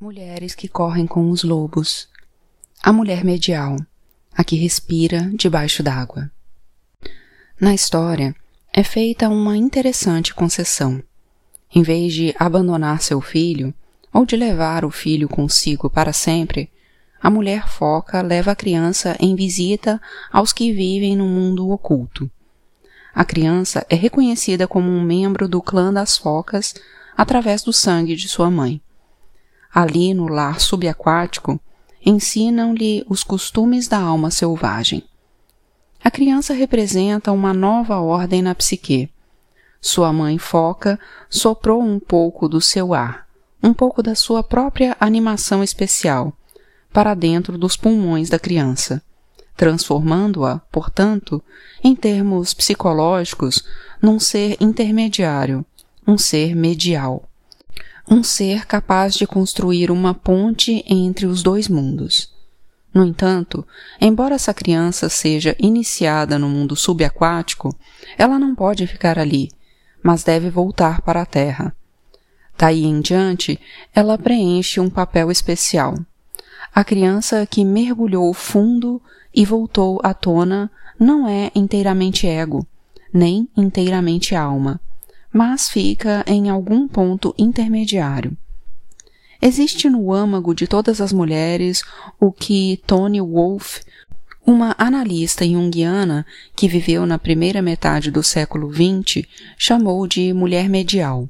Mulheres que correm com os lobos. A mulher medial, a que respira debaixo d'água. Na história, é feita uma interessante concessão. Em vez de abandonar seu filho, ou de levar o filho consigo para sempre, a mulher foca leva a criança em visita aos que vivem no mundo oculto. A criança é reconhecida como um membro do clã das focas através do sangue de sua mãe. Ali no lar subaquático, ensinam-lhe os costumes da alma selvagem. A criança representa uma nova ordem na psique. Sua mãe foca soprou um pouco do seu ar, um pouco da sua própria animação especial, para dentro dos pulmões da criança, transformando-a, portanto, em termos psicológicos, num ser intermediário, um ser medial. Um ser capaz de construir uma ponte entre os dois mundos. No entanto, embora essa criança seja iniciada no mundo subaquático, ela não pode ficar ali, mas deve voltar para a Terra. Daí em diante, ela preenche um papel especial. A criança que mergulhou fundo e voltou à tona não é inteiramente ego, nem inteiramente alma, mas fica em algum ponto intermediário. Existe no âmago de todas as mulheres o que Tony Wolff, uma analista junguiana que viveu na primeira metade do século XX, chamou de mulher medial.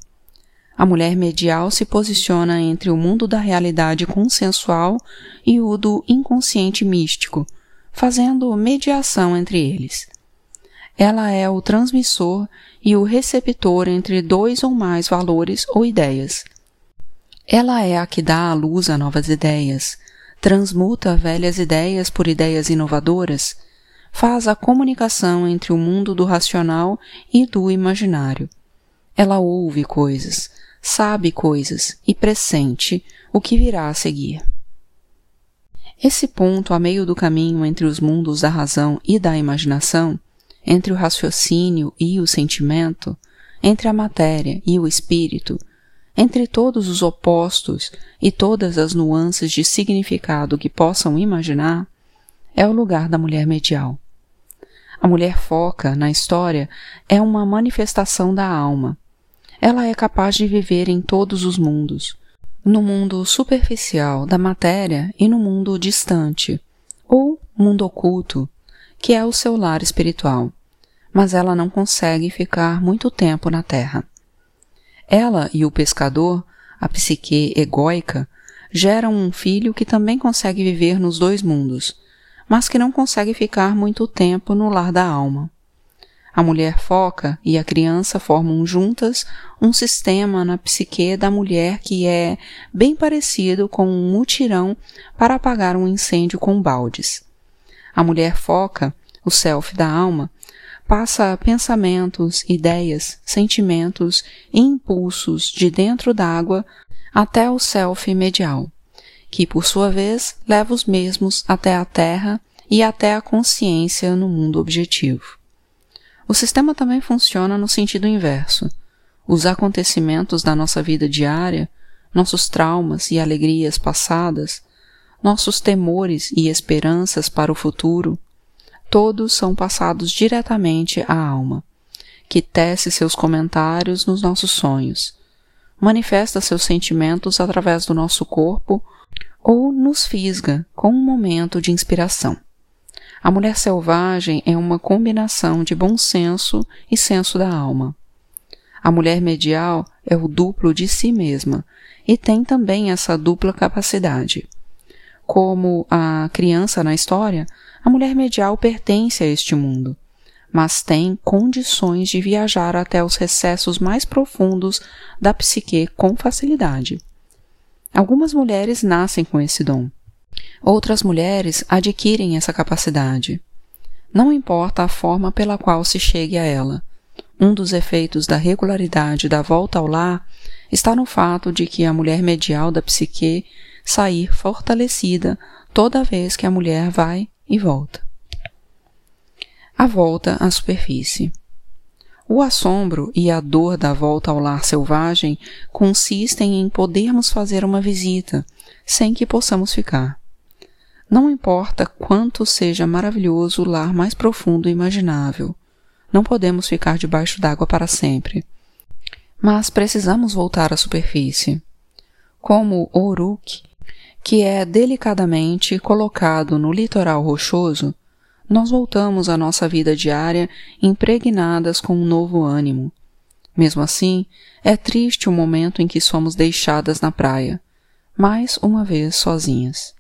A mulher medial se posiciona entre o mundo da realidade consensual e o do inconsciente místico, fazendo mediação entre eles. Ela é o transmissor e o receptor entre dois ou mais valores ou ideias. Ela é a que dá à luz a novas ideias, transmuta velhas ideias por ideias inovadoras, faz a comunicação entre o mundo do racional e do imaginário. Ela ouve coisas, sabe coisas e pressente o que virá a seguir. Esse ponto a meio do caminho entre os mundos da razão e da imaginação, entre o raciocínio e o sentimento, entre a matéria e o espírito, entre todos os opostos e todas as nuances de significado que possam imaginar, é o lugar da mulher medial. A mulher foca, na história, é uma manifestação da alma, ela é capaz de viver em todos os mundos, no mundo superficial da matéria e no mundo distante, ou mundo oculto, que é o seu lar espiritual, mas ela não consegue ficar muito tempo na Terra. Ela e o pescador, a psique egóica, geram um filho que também consegue viver nos dois mundos, mas que não consegue ficar muito tempo no lar da alma. A mulher foca e a criança formam juntas um sistema na psique da mulher que é bem parecido com um mutirão para apagar um incêndio com baldes. A mulher foca, o self da alma, passa pensamentos, ideias, sentimentos e impulsos de dentro d'água até o self medial, que por sua vez leva os mesmos até a terra e até a consciência no mundo objetivo. O sistema também funciona no sentido inverso. Os acontecimentos da nossa vida diária, nossos traumas e alegrias passadas, nossos temores e esperanças para o futuro, todos são passados diretamente à alma, que tece seus comentários nos nossos sonhos, manifesta seus sentimentos através do nosso corpo ou nos fisga com um momento de inspiração. A mulher selvagem é uma combinação de bom senso e senso da alma. A mulher medial é o duplo de si mesma e tem também essa dupla capacidade. Como a criança na história, a mulher medial pertence a este mundo, mas tem condições de viajar até os recessos mais profundos da psique com facilidade. Algumas mulheres nascem com esse dom. Outras mulheres adquirem essa capacidade. Não importa a forma pela qual se chegue a ela. Um dos efeitos da regularidade da volta ao lar está no fato de que a mulher medial da psique sair fortalecida toda vez que a mulher vai e volta. A volta à superfície. O assombro e a dor da volta ao lar selvagem consistem em podermos fazer uma visita sem que possamos ficar. Não importa quanto seja maravilhoso o lar mais profundo imaginável, não podemos ficar debaixo d'água para sempre. Mas precisamos voltar à superfície. Como o Uruk, que é delicadamente colocado no litoral rochoso, nós voltamos à nossa vida diária impregnadas com um novo ânimo. Mesmo assim, é triste o momento em que somos deixadas na praia, mais uma vez sozinhas.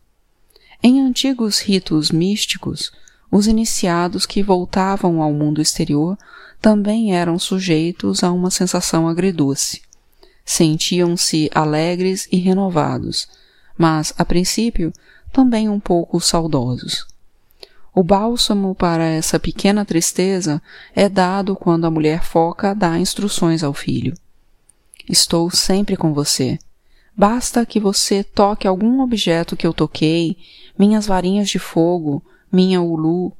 Em antigos ritos místicos, os iniciados que voltavam ao mundo exterior também eram sujeitos a uma sensação agridoce. Sentiam-se alegres e renovados, mas, a princípio, também um pouco saudosos. O bálsamo para essa pequena tristeza é dado quando a mulher foca dá instruções ao filho. Estou sempre com você. Basta que você toque algum objeto que eu toquei, minhas varinhas de fogo, minha ulu,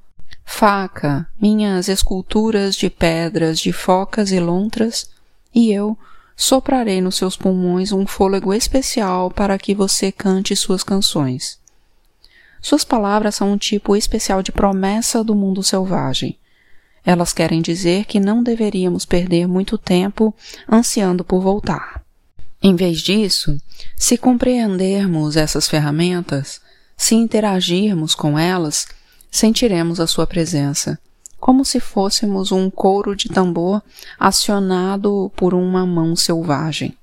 faca, minhas esculturas de pedras, de focas e lontras, e eu soprarei nos seus pulmões um fôlego especial para que você cante suas canções. Suas palavras são um tipo especial de promessa do mundo selvagem. Elas querem dizer que não deveríamos perder muito tempo ansiando por voltar. Em vez disso, se compreendermos essas ferramentas, se interagirmos com elas, sentiremos a sua presença, como se fôssemos um couro de tambor acionado por uma mão selvagem.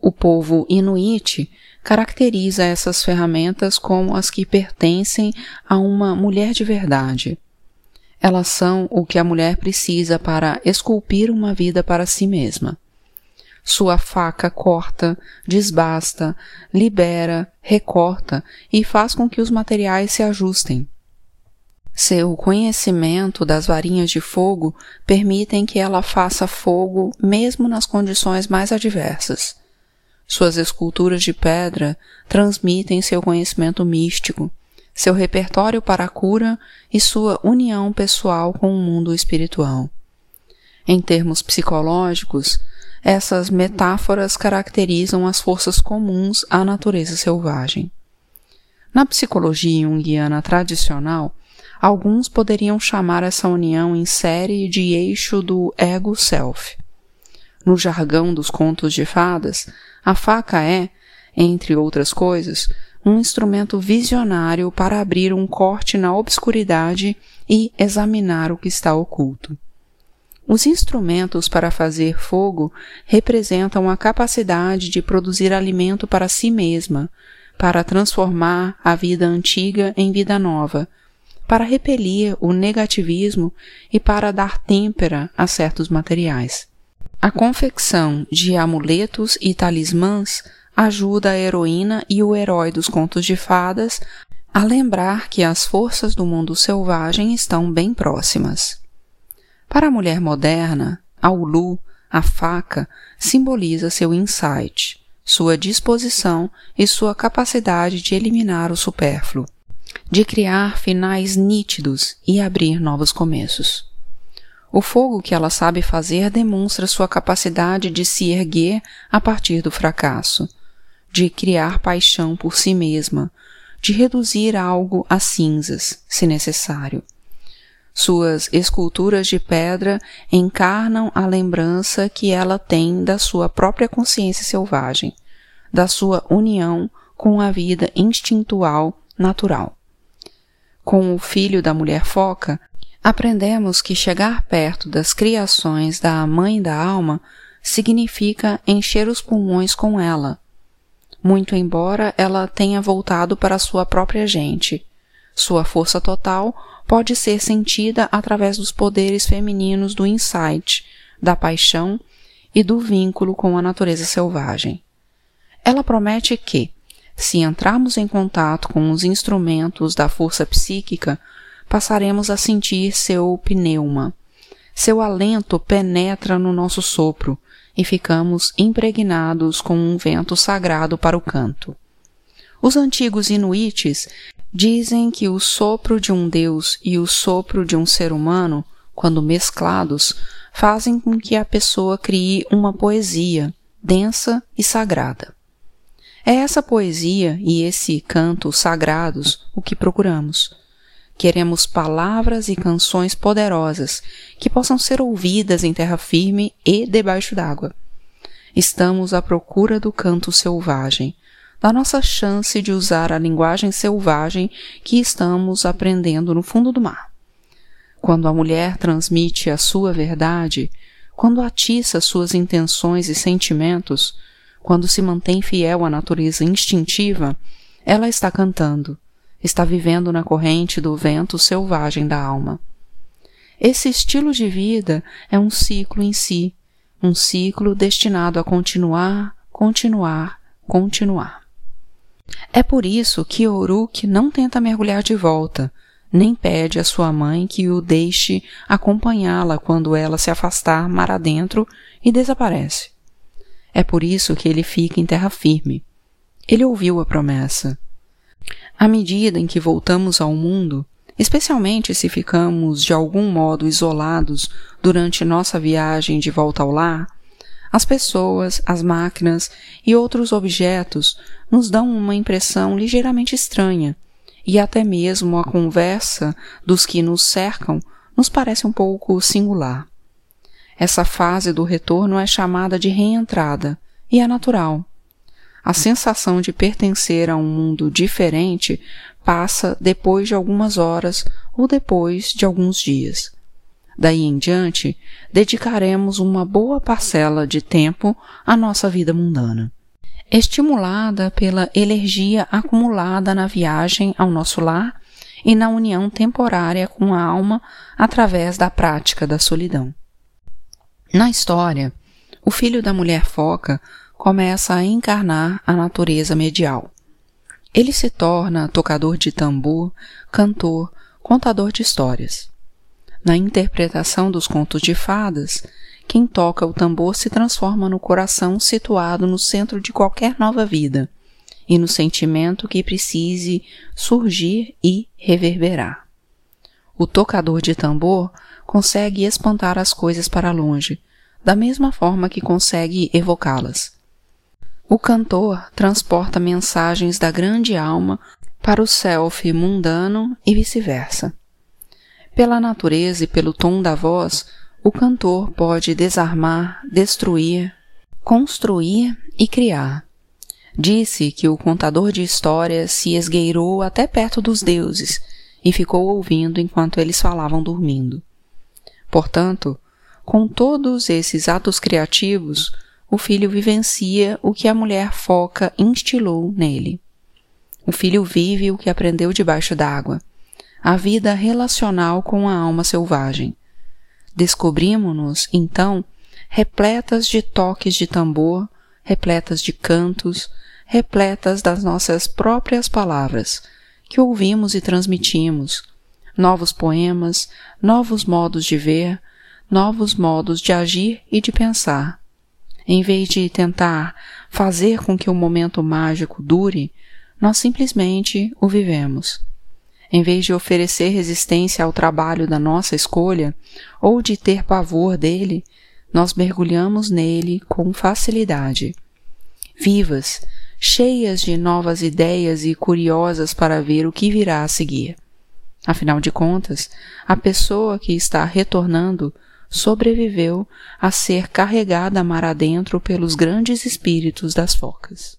O povo inuit caracteriza essas ferramentas como as que pertencem a uma mulher de verdade. Elas são o que a mulher precisa para esculpir uma vida para si mesma. Sua faca corta, desbasta, libera, recorta e faz com que os materiais se ajustem. Seu conhecimento das varinhas de fogo permitem que ela faça fogo mesmo nas condições mais adversas. Suas esculturas de pedra transmitem seu conhecimento místico, seu repertório para a cura e sua união pessoal com o mundo espiritual. Em termos psicológicos, essas metáforas caracterizam as forças comuns à natureza selvagem. Na psicologia junguiana tradicional, alguns poderiam chamar essa união em série de eixo do ego-self. No jargão dos contos de fadas, a faca é, entre outras coisas, um instrumento visionário para abrir um corte na obscuridade e examinar o que está oculto. Os instrumentos para fazer fogo representam a capacidade de produzir alimento para si mesma, para transformar a vida antiga em vida nova, para repelir o negativismo e para dar têmpera a certos materiais. A confecção de amuletos e talismãs ajuda a heroína e o herói dos contos de fadas a lembrar que as forças do mundo selvagem estão bem próximas. Para a mulher moderna, a ulu, a faca, simboliza seu insight, sua disposição e sua capacidade de eliminar o supérfluo, de criar finais nítidos e abrir novos começos. O fogo que ela sabe fazer demonstra sua capacidade de se erguer a partir do fracasso, de criar paixão por si mesma, de reduzir algo a cinzas, se necessário. Suas esculturas de pedra encarnam a lembrança que ela tem da sua própria consciência selvagem, da sua união com a vida instintual natural. Com o filho da mulher foca, aprendemos que chegar perto das criações da mãe da alma significa encher os pulmões com ela, muito embora ela tenha voltado para sua própria gente. Sua força total pode ser sentida através dos poderes femininos do insight, da paixão e do vínculo com a natureza selvagem. Ela promete que, se entrarmos em contato com os instrumentos da força psíquica, passaremos a sentir seu pneuma. Seu alento penetra no nosso sopro e ficamos impregnados com um vento sagrado para o canto. Os antigos inuites dizem que o sopro de um deus e o sopro de um ser humano, quando mesclados, fazem com que a pessoa crie uma poesia densa e sagrada. É essa poesia e esse canto sagrados o que procuramos. Queremos palavras e canções poderosas que possam ser ouvidas em terra firme e debaixo d'água. Estamos à procura do canto selvagem, da nossa chance de usar a linguagem selvagem que estamos aprendendo no fundo do mar. Quando a mulher transmite a sua verdade, quando atiça suas intenções e sentimentos, quando se mantém fiel à natureza instintiva, ela está cantando, está vivendo na corrente do vento selvagem da alma. Esse estilo de vida é um ciclo em si, um ciclo destinado a continuar, continuar, continuar. É por isso que Uruk não tenta mergulhar de volta, nem pede à sua mãe que o deixe acompanhá-la quando ela se afastar mar adentro e desaparece. É por isso que ele fica em terra firme. Ele ouviu a promessa. À medida em que voltamos ao mundo, especialmente se ficamos de algum modo isolados durante nossa viagem de volta ao lar, as pessoas, as máquinas e outros objetos nos dão uma impressão ligeiramente estranha, e até mesmo a conversa dos que nos cercam nos parece um pouco singular. Essa fase do retorno é chamada de reentrada e é natural. A sensação de pertencer a um mundo diferente passa depois de algumas horas ou depois de alguns dias. Daí em diante, dedicaremos uma boa parcela de tempo à nossa vida mundana. Estimulada pela energia acumulada na viagem ao nosso lar e na união temporária com a alma através da prática da solidão. Na história, o filho da mulher foca começa a encarnar a natureza medial. Ele se torna tocador de tambor, cantor, contador de histórias. Na interpretação dos contos de fadas, quem toca o tambor se transforma no coração situado no centro de qualquer nova vida e no sentimento que precise surgir e reverberar. O tocador de tambor consegue espantar as coisas para longe, da mesma forma que consegue evocá-las. O cantor transporta mensagens da grande alma para o self mundano e vice-versa. Pela natureza e pelo tom da voz, o cantor pode desarmar, destruir, construir e criar. Disse que o contador de histórias se esgueirou até perto dos deuses e ficou ouvindo enquanto eles falavam dormindo. Portanto, com todos esses atos criativos, o filho vivencia o que a mulher foca instilou nele. O filho vive o que aprendeu debaixo d'água a vida relacional com a alma selvagem. Descobrimos-nos, então, repletas de toques de tambor, repletas de cantos, repletas das nossas próprias palavras, que ouvimos e transmitimos, novos poemas, novos modos de ver, novos modos de agir e de pensar. Em vez de tentar fazer com que o momento mágico dure, nós simplesmente o vivemos. Em vez de oferecer resistência ao trabalho da nossa escolha, ou de ter pavor dele, nós mergulhamos nele com facilidade. Vivas, cheias de novas ideias e curiosas para ver o que virá a seguir. Afinal de contas, a pessoa que está retornando sobreviveu a ser carregada mar adentro pelos grandes espíritos das focas.